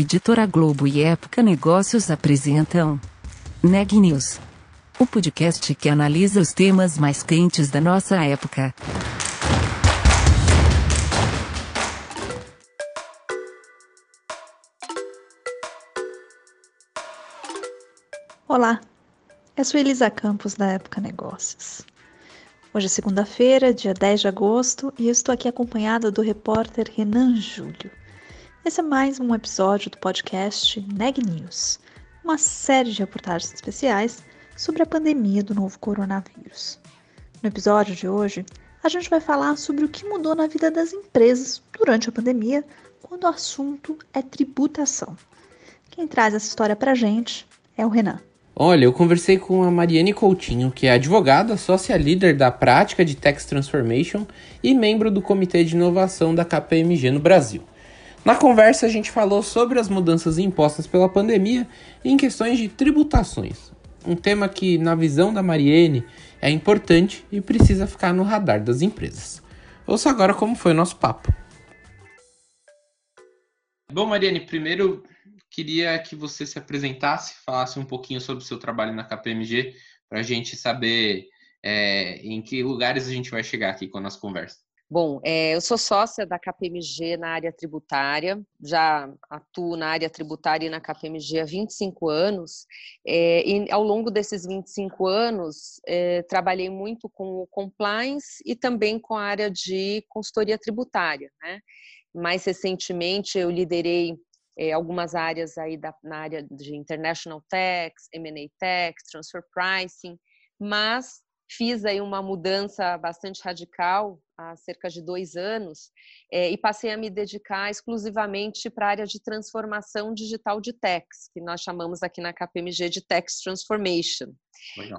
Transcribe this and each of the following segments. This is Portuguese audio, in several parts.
Editora Globo e Época Negócios apresentam Neg News, o podcast que analisa os temas mais quentes da nossa época. Olá, eu sou Elisa Campos da Época Negócios. Hoje é segunda-feira, dia 10 de agosto, e eu estou aqui acompanhada do repórter Renan Júlio. Esse é mais um episódio do podcast Neg News, uma série de reportagens especiais sobre a pandemia do novo coronavírus. No episódio de hoje, a gente vai falar sobre o que mudou na vida das empresas durante a pandemia, quando o assunto é tributação. Quem traz essa história pra gente é o Renan. Olha, eu conversei com a Mariane Coutinho, que é advogada, sócia líder da prática de Tax Transformation e membro do Comitê de Inovação da KPMG no Brasil. Na conversa, a gente falou sobre as mudanças impostas pela pandemia em questões de tributações. Um tema que, na visão da Mariene, é importante e precisa ficar no radar das empresas. Ouça agora como foi o nosso papo. Bom, Mariane, primeiro queria que você se apresentasse, falasse um pouquinho sobre o seu trabalho na KPMG, para a gente saber é, em que lugares a gente vai chegar aqui com a nossa conversa. Bom, é, eu sou sócia da KPMG na área tributária, já atuo na área tributária e na KPMG há 25 anos, é, e ao longo desses 25 anos é, trabalhei muito com o compliance e também com a área de consultoria tributária. Né? Mais recentemente eu liderei algumas áreas aí da, na área de International Tax, M&A Tax, Transfer Pricing, mas fiz aí uma mudança bastante radical há cerca de dois anos é, e passei a me dedicar exclusivamente para a área de transformação digital de tax, que nós chamamos aqui na KPMG de Tax Transformation.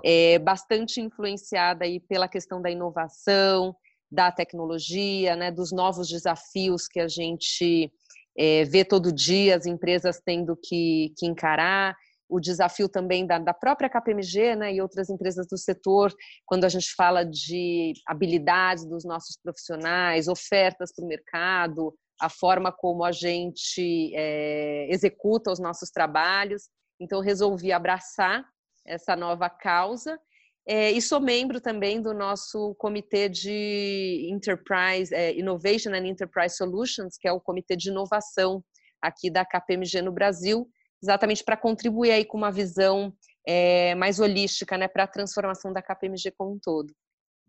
É, bastante influenciada aí pela questão da inovação, da tecnologia, né, dos novos desafios que a gente é, vê todo dia as empresas tendo que, que encarar o desafio também da, da, própria KPMG né, e outras empresas do setor, quando a gente fala de habilidades dos nossos profissionais, ofertas para o mercado, a forma como a gente é, executa os nossos trabalhos. Então, resolvi abraçar essa nova causa é, e sou membro também do nosso comitê de Enterprise, é, Innovation and Enterprise Solutions, que é o comitê de inovação aqui da KPMG no Brasil, exatamente para contribuir aí com uma visão é, mais holística, né, para a transformação da KPMG como um todo.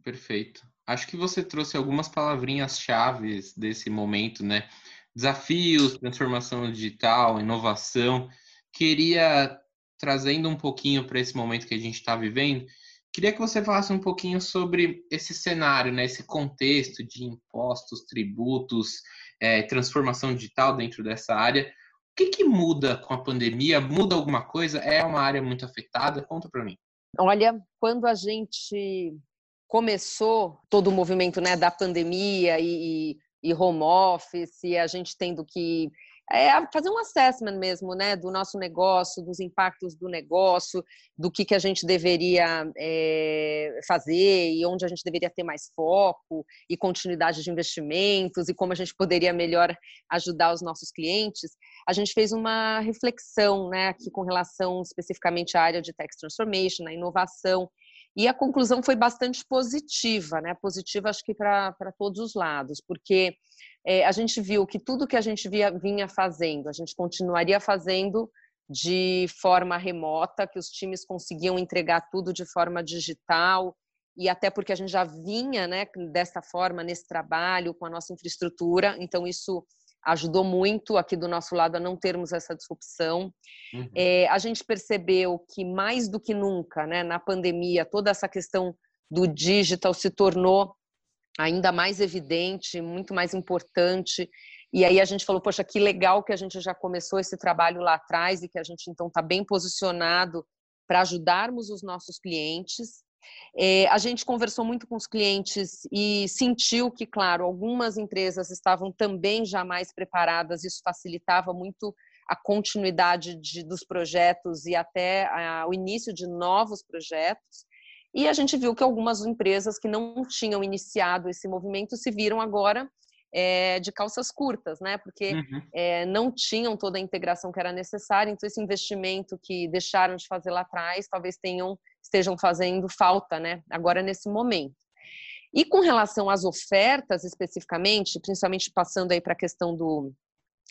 Perfeito. Acho que você trouxe algumas palavrinhas chaves desse momento, né? Desafios, transformação digital, inovação. Queria trazendo um pouquinho para esse momento que a gente está vivendo. Queria que você falasse um pouquinho sobre esse cenário, né? Esse contexto de impostos, tributos, é, transformação digital dentro dessa área que, que muda com a pandemia? Muda alguma coisa? É uma área muito afetada? Conta para mim. Olha, quando a gente começou todo o movimento né, da pandemia e, e home office, a gente tendo que é fazer um assessment mesmo, né, do nosso negócio, dos impactos do negócio, do que, que a gente deveria é, fazer e onde a gente deveria ter mais foco e continuidade de investimentos e como a gente poderia melhor ajudar os nossos clientes. A gente fez uma reflexão, né, aqui com relação especificamente à área de tax transformation, a inovação e a conclusão foi bastante positiva, né? Positiva, acho que para todos os lados, porque é, a gente viu que tudo que a gente via, vinha fazendo, a gente continuaria fazendo de forma remota, que os times conseguiam entregar tudo de forma digital, e até porque a gente já vinha né, dessa forma nesse trabalho com a nossa infraestrutura, então isso ajudou muito aqui do nosso lado a não termos essa disrupção. Uhum. É, a gente percebeu que mais do que nunca, né, na pandemia, toda essa questão do digital se tornou ainda mais evidente, muito mais importante. E aí a gente falou, poxa, que legal que a gente já começou esse trabalho lá atrás e que a gente então está bem posicionado para ajudarmos os nossos clientes. É, a gente conversou muito com os clientes e sentiu que, claro, algumas empresas estavam também já mais preparadas, isso facilitava muito a continuidade de, dos projetos e até a, o início de novos projetos. E a gente viu que algumas empresas que não tinham iniciado esse movimento se viram agora é, de calças curtas, né? Porque uhum. é, não tinham toda a integração que era necessária, então esse investimento que deixaram de fazer lá atrás, talvez tenham estejam fazendo falta, né? Agora nesse momento. E com relação às ofertas especificamente, principalmente passando aí para a questão do,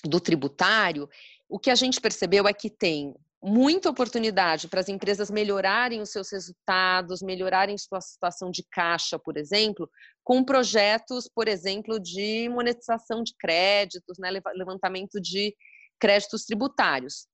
do tributário, o que a gente percebeu é que tem muita oportunidade para as empresas melhorarem os seus resultados, melhorarem sua situação de caixa, por exemplo, com projetos, por exemplo, de monetização de créditos, né, levantamento de créditos tributários.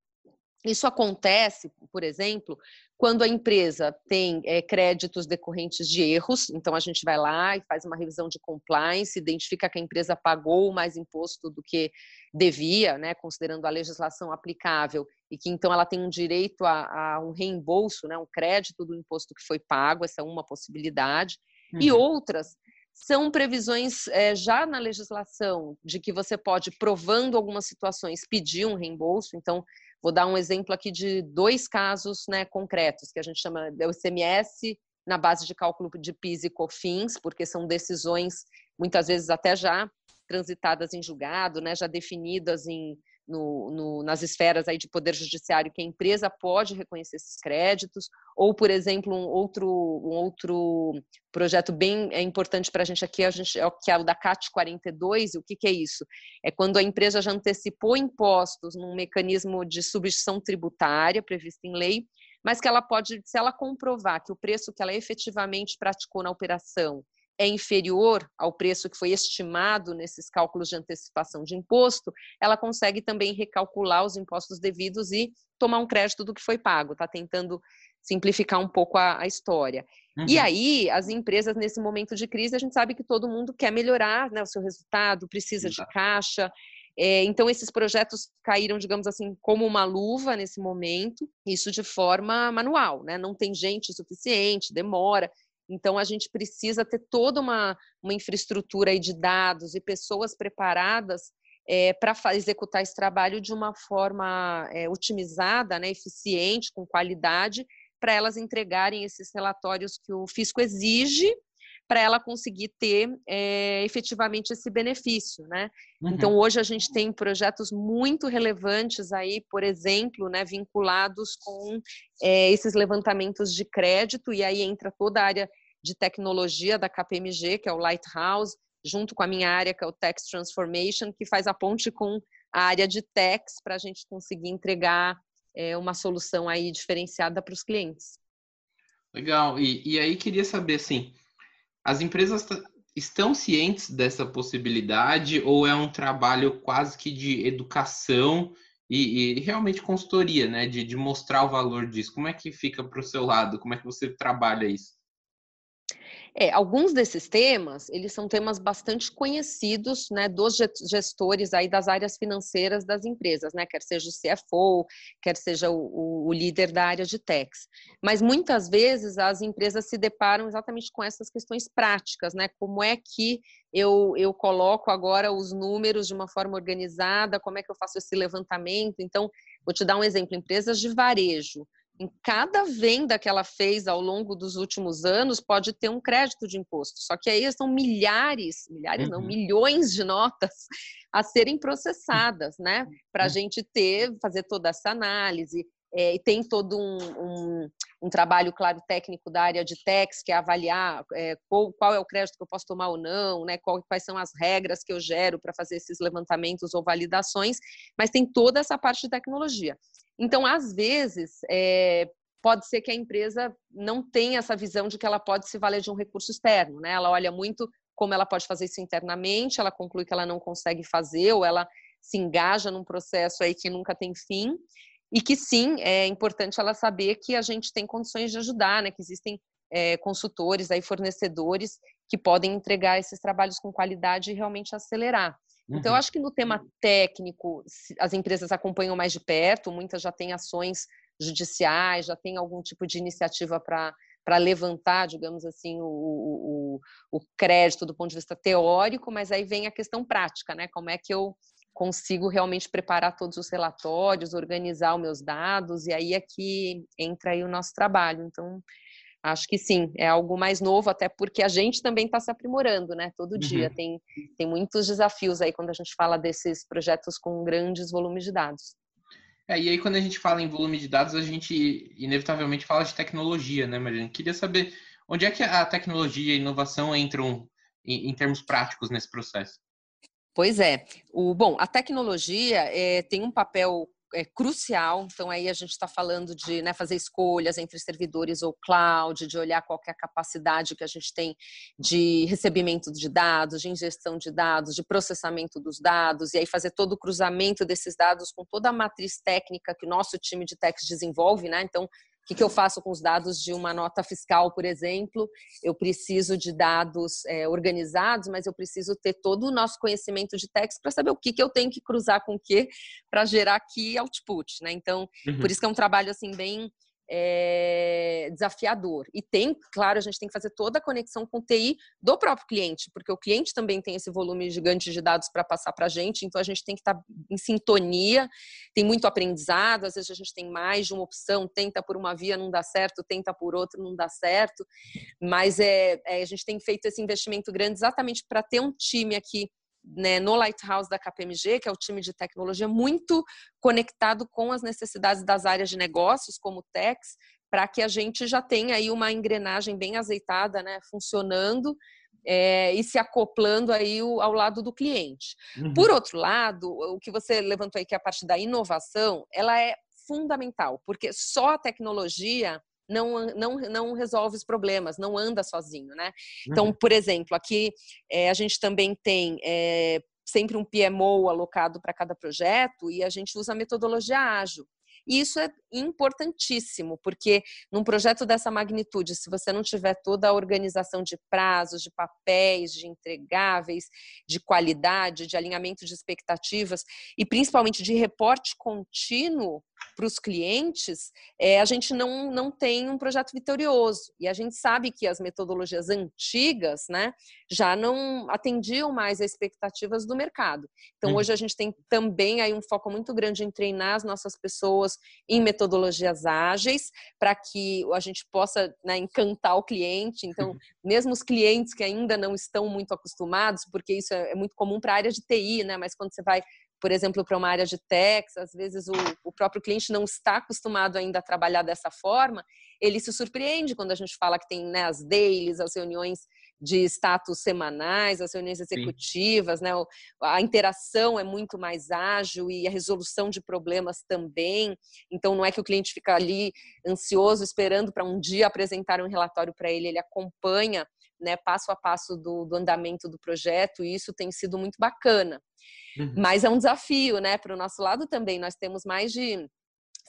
Isso acontece, por exemplo, quando a empresa tem é, créditos decorrentes de erros, então a gente vai lá e faz uma revisão de compliance, identifica que a empresa pagou mais imposto do que devia, né, considerando a legislação aplicável, e que então ela tem um direito a, a um reembolso, né, um crédito do imposto que foi pago, essa é uma possibilidade. Uhum. E outras são previsões é, já na legislação de que você pode, provando algumas situações, pedir um reembolso. Então, Vou dar um exemplo aqui de dois casos né, concretos, que a gente chama de ICMS na base de cálculo de PIS e COFINS, porque são decisões, muitas vezes até já transitadas em julgado, né, já definidas em no, no, nas esferas aí de poder judiciário que a empresa pode reconhecer esses créditos, ou, por exemplo, um outro, um outro projeto bem é importante para a gente aqui, a gente, é o que é o da CAT 42, e o que, que é isso? É quando a empresa já antecipou impostos num mecanismo de substituição tributária previsto em lei, mas que ela pode, se ela comprovar que o preço que ela efetivamente praticou na operação é inferior ao preço que foi estimado nesses cálculos de antecipação de imposto, ela consegue também recalcular os impostos devidos e tomar um crédito do que foi pago. Está tentando simplificar um pouco a, a história. Uhum. E aí, as empresas, nesse momento de crise, a gente sabe que todo mundo quer melhorar né, o seu resultado, precisa Exato. de caixa. É, então, esses projetos caíram, digamos assim, como uma luva nesse momento, isso de forma manual, né? Não tem gente suficiente, demora. Então, a gente precisa ter toda uma, uma infraestrutura de dados e pessoas preparadas é, para executar esse trabalho de uma forma é, otimizada, né, eficiente, com qualidade, para elas entregarem esses relatórios que o fisco exige para ela conseguir ter é, efetivamente esse benefício, né? Uhum. Então hoje a gente tem projetos muito relevantes aí, por exemplo, né, vinculados com é, esses levantamentos de crédito e aí entra toda a área de tecnologia da KPMG, que é o Lighthouse, junto com a minha área, que é o Tax Transformation, que faz a ponte com a área de tax para a gente conseguir entregar é, uma solução aí diferenciada para os clientes. Legal. E, e aí queria saber assim, as empresas estão cientes dessa possibilidade ou é um trabalho quase que de educação e, e realmente consultoria, né? De, de, mostrar o valor disso. Como é que fica para o seu lado? Como é que você trabalha isso? É, alguns desses temas, eles são temas bastante conhecidos, né, dos gestores aí das áreas financeiras das empresas, né, quer seja o CFO, quer seja o, o líder da área de techs. Mas muitas vezes as empresas se deparam exatamente com essas questões práticas, né, como é que eu, eu coloco agora os números de uma forma organizada, como é que eu faço esse levantamento. Então, vou te dar um exemplo, empresas de varejo, em cada venda que ela fez ao longo dos últimos anos pode ter um crédito de imposto. Só que aí são milhares, milhares uhum. não, milhões de notas a serem processadas, né? Para a uhum. gente ter, fazer toda essa análise. É, e tem todo um, um, um, trabalho, claro, técnico da área de tax, que é avaliar é, qual, qual, é o crédito que eu posso tomar ou não, né, qual, quais são as regras que eu gero para fazer esses levantamentos ou validações, mas tem toda essa parte de tecnologia. Então, às vezes, é, pode ser que a empresa não tenha essa visão de que ela pode se valer de um recurso externo, né? Ela olha muito como ela pode fazer isso internamente, ela conclui que ela não consegue fazer ou ela se engaja num processo aí que nunca tem fim e que sim é importante ela saber que a gente tem condições de ajudar, né? Que existem é, consultores aí fornecedores que podem entregar esses trabalhos com qualidade e realmente acelerar. Então, eu uhum. acho que no tema técnico, as empresas acompanham mais de perto, muitas já têm ações judiciais, já têm algum tipo de iniciativa para para levantar, digamos assim, o, o, o, crédito do ponto de vista teórico, mas aí vem a questão prática, né? Como é que eu consigo realmente preparar todos os relatórios, organizar os meus dados, e aí é que entra aí o nosso trabalho. Então, Acho que sim, é algo mais novo, até porque a gente também está se aprimorando, né? Todo uhum. dia tem, tem muitos desafios aí quando a gente fala desses projetos com grandes volumes de dados. É, e aí quando a gente fala em volume de dados, a gente inevitavelmente fala de tecnologia, né, Mariana? Queria saber onde é que a tecnologia e a inovação entram em, em termos práticos nesse processo. Pois é. O, bom, a tecnologia é, tem um papel é crucial. Então, aí a gente está falando de né, fazer escolhas entre servidores ou cloud, de olhar qual é a capacidade que a gente tem de recebimento de dados, de ingestão de dados, de processamento dos dados, e aí fazer todo o cruzamento desses dados com toda a matriz técnica que o nosso time de techs desenvolve, né? Então, o que, que eu faço com os dados de uma nota fiscal, por exemplo? Eu preciso de dados é, organizados, mas eu preciso ter todo o nosso conhecimento de text para saber o que, que eu tenho que cruzar com o que para gerar aqui output, né? Então, uhum. por isso que é um trabalho assim bem é, desafiador. E tem, claro, a gente tem que fazer toda a conexão com o TI do próprio cliente, porque o cliente também tem esse volume gigante de dados para passar para a gente, então a gente tem que estar tá em sintonia, tem muito aprendizado, às vezes a gente tem mais de uma opção, tenta por uma via, não dá certo, tenta por outra, não dá certo, mas é, é a gente tem feito esse investimento grande exatamente para ter um time aqui né, no Lighthouse da KPMG, que é o time de tecnologia, muito conectado com as necessidades das áreas de negócios, como techs, para que a gente já tenha aí uma engrenagem bem azeitada, né, funcionando é, e se acoplando aí ao lado do cliente. Uhum. Por outro lado, o que você levantou aí, que é a parte da inovação, ela é fundamental, porque só a tecnologia não, não, não resolve os problemas, não anda sozinho, né? Então, uhum. por exemplo, aqui é, a gente também tem é, sempre um PMO alocado para cada projeto e a gente usa a metodologia ágil. E isso é importantíssimo, porque num projeto dessa magnitude, se você não tiver toda a organização de prazos, de papéis, de entregáveis, de qualidade, de alinhamento de expectativas e principalmente de reporte contínuo, para os clientes, é, a gente não, não tem um projeto vitorioso. E a gente sabe que as metodologias antigas né, já não atendiam mais as expectativas do mercado. Então, hum. hoje a gente tem também aí um foco muito grande em treinar as nossas pessoas em metodologias ágeis, para que a gente possa né, encantar o cliente. Então, uhum. mesmo os clientes que ainda não estão muito acostumados, porque isso é, é muito comum para a área de TI, né? mas quando você vai por exemplo, para uma área de techs, às vezes o, o, próprio cliente não está acostumado ainda a trabalhar dessa forma, ele se surpreende quando a gente fala que tem né, as dailies, as reuniões de status semanais, as reuniões executivas, né, a interação é muito mais ágil e a resolução de problemas também. Então, não é que o cliente fica ali ansioso esperando para um dia apresentar um relatório para ele, ele acompanha né, passo a passo do, do andamento do projeto e isso tem sido muito bacana. Uhum. Mas é um desafio, né? Para o nosso lado também. Nós temos mais de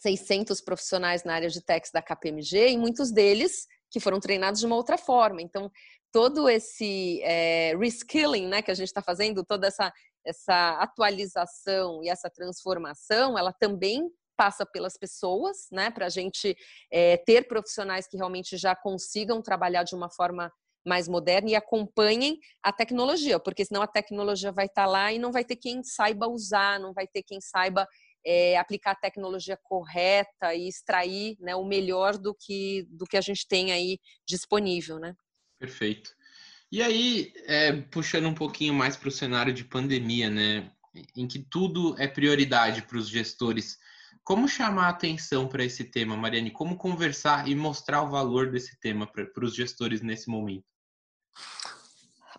600 profissionais na área de techs da KPMG e muitos deles que foram treinados de uma outra forma. Então, todo esse é, reskilling né, que a gente está fazendo, toda essa, essa atualização e essa transformação, ela também passa pelas pessoas, né, para a gente é, ter profissionais que realmente já consigam trabalhar de uma forma mais moderna e acompanhem a tecnologia, porque senão a tecnologia vai estar tá lá e não vai ter quem saiba usar, não vai ter quem saiba é, aplicar a tecnologia correta e extrair né, o melhor do que, do que a gente tem aí disponível, né? Perfeito. E aí, é, puxando um pouquinho mais para o cenário de pandemia, né, em que tudo é prioridade para os gestores, como chamar a atenção para esse tema, Mariane? Como conversar e mostrar o valor desse tema para os gestores nesse momento?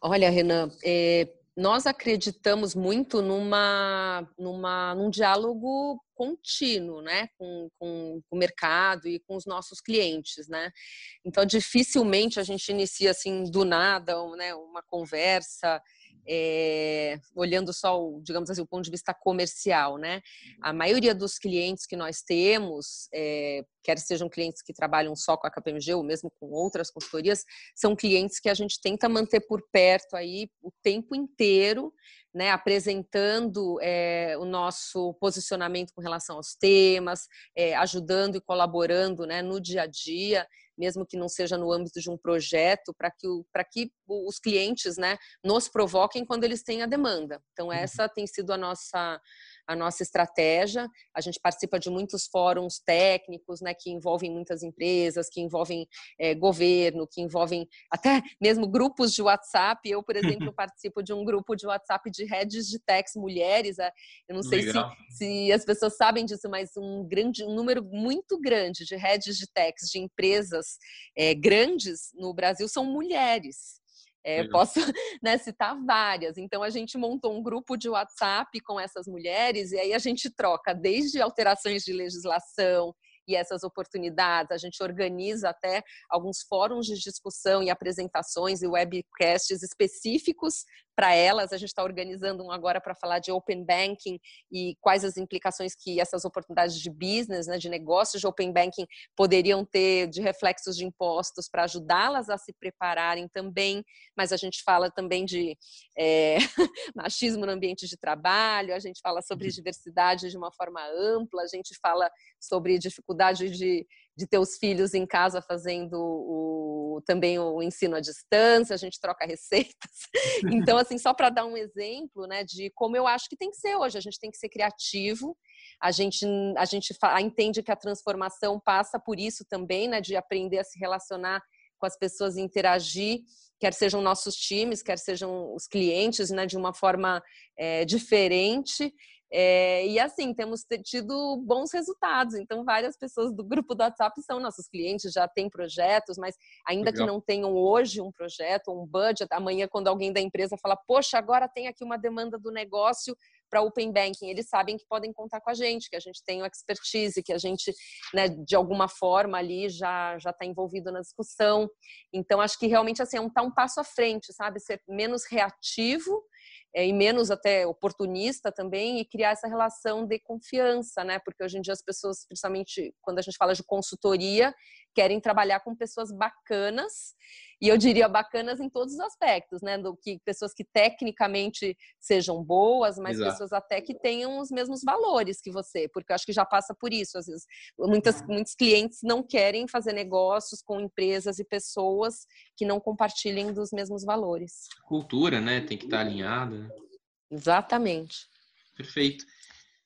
Olha, Renan, é, nós acreditamos muito numa, numa, num diálogo contínuo, né, com, com, com, o mercado e com os nossos clientes, né. Então, dificilmente a gente inicia assim do nada, né, uma conversa é, olhando só, o, digamos assim, o ponto de vista comercial, né? A maioria dos clientes que nós temos, é, quer sejam clientes que trabalham só com a KPMG ou mesmo com outras consultorias, são clientes que a gente tenta manter por perto aí o tempo inteiro, né, apresentando é, o nosso posicionamento com relação aos temas, é, ajudando e colaborando né, no dia a dia mesmo que não seja no âmbito de um projeto, para que, que os clientes né, nos provoquem quando eles têm a demanda. Então, uhum. essa tem sido a nossa, a nossa estratégia. A gente participa de muitos fóruns técnicos, né, que envolvem muitas empresas, que envolvem é, governo, que envolvem até mesmo grupos de WhatsApp. Eu, por exemplo, participo de um grupo de WhatsApp de redes de techs mulheres. Eu não sei se, se, as pessoas sabem disso, mas um grande, um número muito grande de redes de techs de empresas é, grandes no Brasil são mulheres. É, posso né, citar várias. Então, a gente montou um grupo de WhatsApp com essas mulheres e aí a gente troca desde alterações de legislação, e essas oportunidades. A gente organiza até alguns fóruns de discussão e apresentações e webcasts específicos para elas. A gente está organizando um agora para falar de open banking e quais as implicações que essas oportunidades de business, né, de negócios de open banking poderiam ter de reflexos de impostos para ajudá-las a se prepararem também. Mas a gente fala também de é, machismo no ambiente de trabalho, a gente fala sobre uhum. diversidade de uma forma ampla, a gente fala sobre dificuldade de, de ter os filhos em casa fazendo o, também o ensino à distância, a gente troca receitas. Então, assim, só para dar um exemplo né, de como eu acho que tem que ser hoje, a gente tem que ser criativo, a gente, a gente entende que a transformação passa por isso também, né, de aprender a se relacionar com as pessoas e interagir, quer sejam nossos times, quer sejam os clientes, né, de uma forma é, diferente. É, e assim, temos tido bons resultados. Então, várias pessoas do grupo do WhatsApp são nossos clientes, já têm projetos, mas ainda Legal. que não tenham hoje um projeto, um budget, amanhã, quando alguém da empresa fala, poxa, agora tem aqui uma demanda do negócio para Open Banking, eles sabem que podem contar com a gente, que a gente tem expertise, que a gente, né, de alguma forma ali já já está envolvido na discussão. Então, acho que realmente assim, é um, tá um passo à frente, sabe? Ser menos reativo é, e menos até oportunista também e criar essa relação de confiança, né? Porque hoje em dia as pessoas, principalmente quando a gente fala de consultoria, querem trabalhar com pessoas bacanas e eu diria bacanas em todos os aspectos, né? Do que pessoas que tecnicamente sejam boas, mas Exato. pessoas até que tenham os mesmos valores que você, porque eu acho que já passa por isso. Às vezes, muitas, muitos clientes não querem fazer negócios com empresas e pessoas que não compartilhem dos mesmos valores. Cultura, né? Tem que estar alinhada. Né? Exatamente. Perfeito.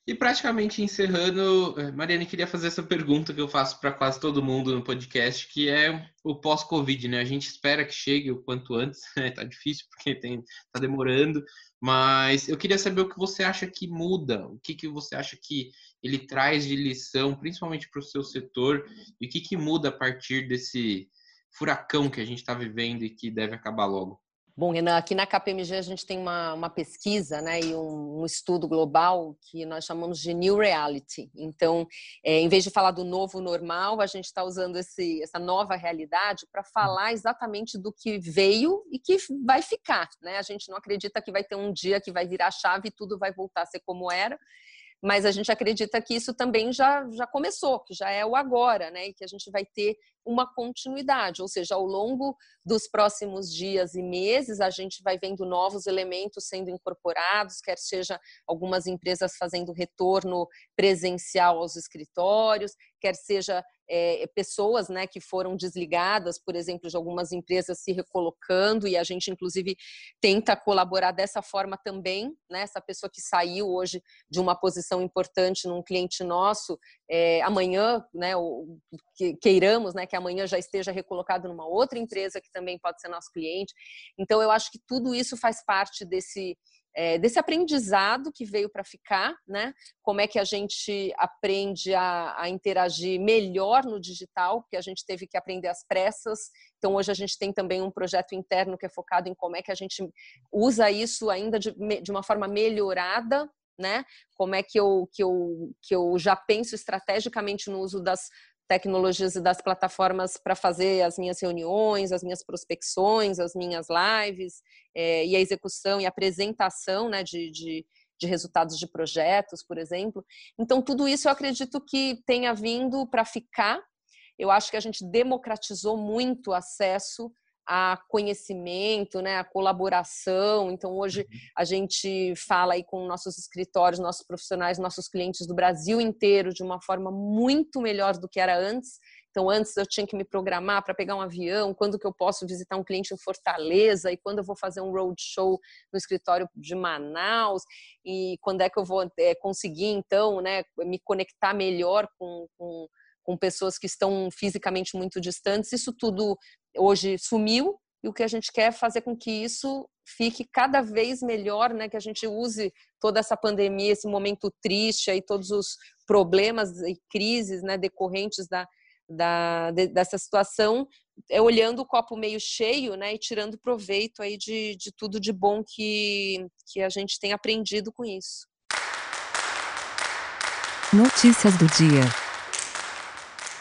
E praticamente encerrando, eh, Mariane, queria fazer essa pergunta que eu faço para quase todo mundo no podcast, que é o pós-Covid, né? A gente espera que chegue o quanto antes, né? Tá difícil porque tem, tá demorando, mas eu queria saber o que você acha que muda, o que, que você acha que ele traz de lição, principalmente para o seu setor, e o que, que muda a partir desse furacão que a gente está vivendo e que deve acabar logo. Bom, Renan, aqui na KPMG a gente tem uma, uma pesquisa né, e um, um, estudo global que nós chamamos de New Reality. Então, é, em vez de falar do novo normal, a gente está usando esse, essa nova realidade para falar exatamente do que veio e que vai ficar. Né? A gente não acredita que vai ter um dia que vai virar chave e tudo vai voltar a ser como era mas a gente acredita que isso também já, já começou, que já é o agora, né? E que a gente vai ter uma continuidade, ou seja, ao longo dos próximos dias e meses, a gente vai vendo novos elementos sendo incorporados, quer seja algumas empresas fazendo retorno presencial aos escritórios, quer seja é, pessoas né, que foram desligadas, por exemplo, de algumas empresas se recolocando, e a gente, inclusive, tenta colaborar dessa forma também. Né, essa pessoa que saiu hoje de uma posição importante num cliente nosso, é, amanhã, né, que, queiramos né, que amanhã já esteja recolocado numa outra empresa que também pode ser nosso cliente. Então, eu acho que tudo isso faz parte desse é, desse aprendizado que veio para ficar, né? Como é que a gente aprende a, a, interagir melhor no digital, porque a gente teve que aprender às pressas. Então, hoje a gente tem também um projeto interno que é focado em como é que a gente usa isso ainda de, de uma forma melhorada né? Como é que eu, que, eu, que eu já penso estrategicamente no uso das tecnologias e das plataformas para fazer as minhas reuniões, as minhas prospecções, as minhas lives é, e a execução e apresentação né, de, de, de, resultados de projetos, por exemplo. Então, tudo isso eu acredito que tenha vindo para ficar. Eu acho que a gente democratizou muito o acesso a conhecimento, né, a colaboração. Então, hoje uhum. a gente fala aí com nossos escritórios, nossos profissionais, nossos clientes do Brasil inteiro de uma forma muito melhor do que era antes. Então, antes eu tinha que me programar para pegar um avião, quando que eu posso visitar um cliente em Fortaleza e quando eu vou fazer um roadshow no escritório de Manaus e quando é que eu vou é, conseguir, então, né, me conectar melhor com, com, com pessoas que estão fisicamente muito distantes. Isso tudo hoje sumiu e o que a gente quer é fazer com que isso fique cada vez melhor, né? Que a gente use toda essa pandemia, esse momento triste e todos os problemas e crises, né, decorrentes da, da de, dessa situação, é olhando o copo meio cheio, né, e tirando proveito aí de, de tudo de bom que que a gente tem aprendido com isso. Notícias do dia.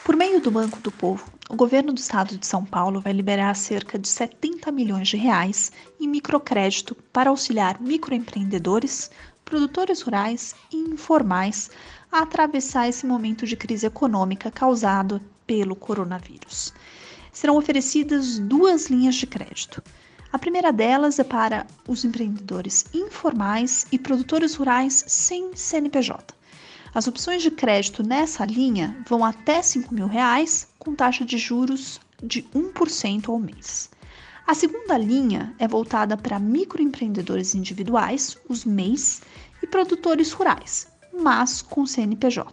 Por meio do Banco do Povo, o governo do estado de São Paulo vai liberar cerca de 70 milhões de reais em microcrédito para auxiliar microempreendedores, produtores rurais e informais a atravessar esse momento de crise econômica causado pelo coronavírus. Serão oferecidas duas linhas de crédito. A primeira delas é para os empreendedores informais e produtores rurais sem CNPJ. As opções de crédito nessa linha vão até 5 mil reais, com taxa de juros de 1% ao mês. A segunda linha é voltada para microempreendedores individuais, os MEIs, e produtores rurais, mas com CNPJ.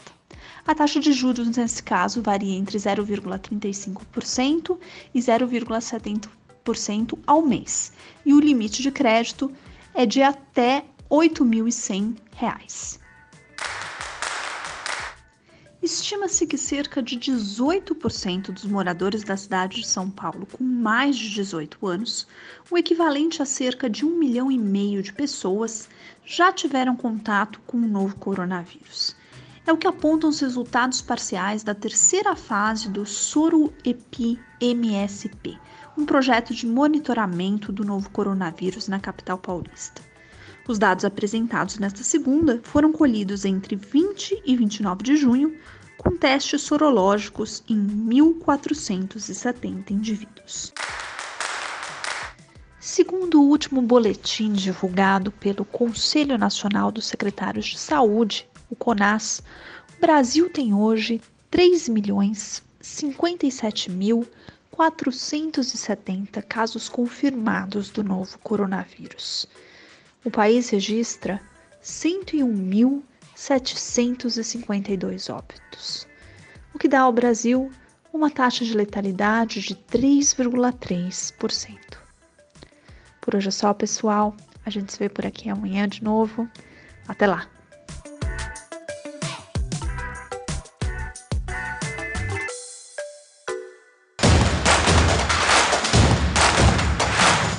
A taxa de juros nesse caso varia entre 0,35% e 0,70% ao mês, e o limite de crédito é de até R$ 8.100. Estima-se que cerca de 18% dos moradores da cidade de São Paulo com mais de 18 anos, o equivalente a cerca de um milhão e meio de pessoas, já tiveram contato com o novo coronavírus. É o que apontam os resultados parciais da terceira fase do Soro-EPI-MSP, um projeto de monitoramento do novo coronavírus na capital paulista. Os dados apresentados nesta segunda foram colhidos entre 20 e 29 de junho, com testes sorológicos em 1.470 indivíduos. Segundo o último boletim divulgado pelo Conselho Nacional dos Secretários de Saúde, o CONAS, o Brasil tem hoje 3 milhões 57 mil 470 casos confirmados do novo coronavírus o país registra 101.752 óbitos, o que dá ao Brasil uma taxa de letalidade de 3,3%. Por hoje é só, pessoal. A gente se vê por aqui amanhã de novo. Até lá!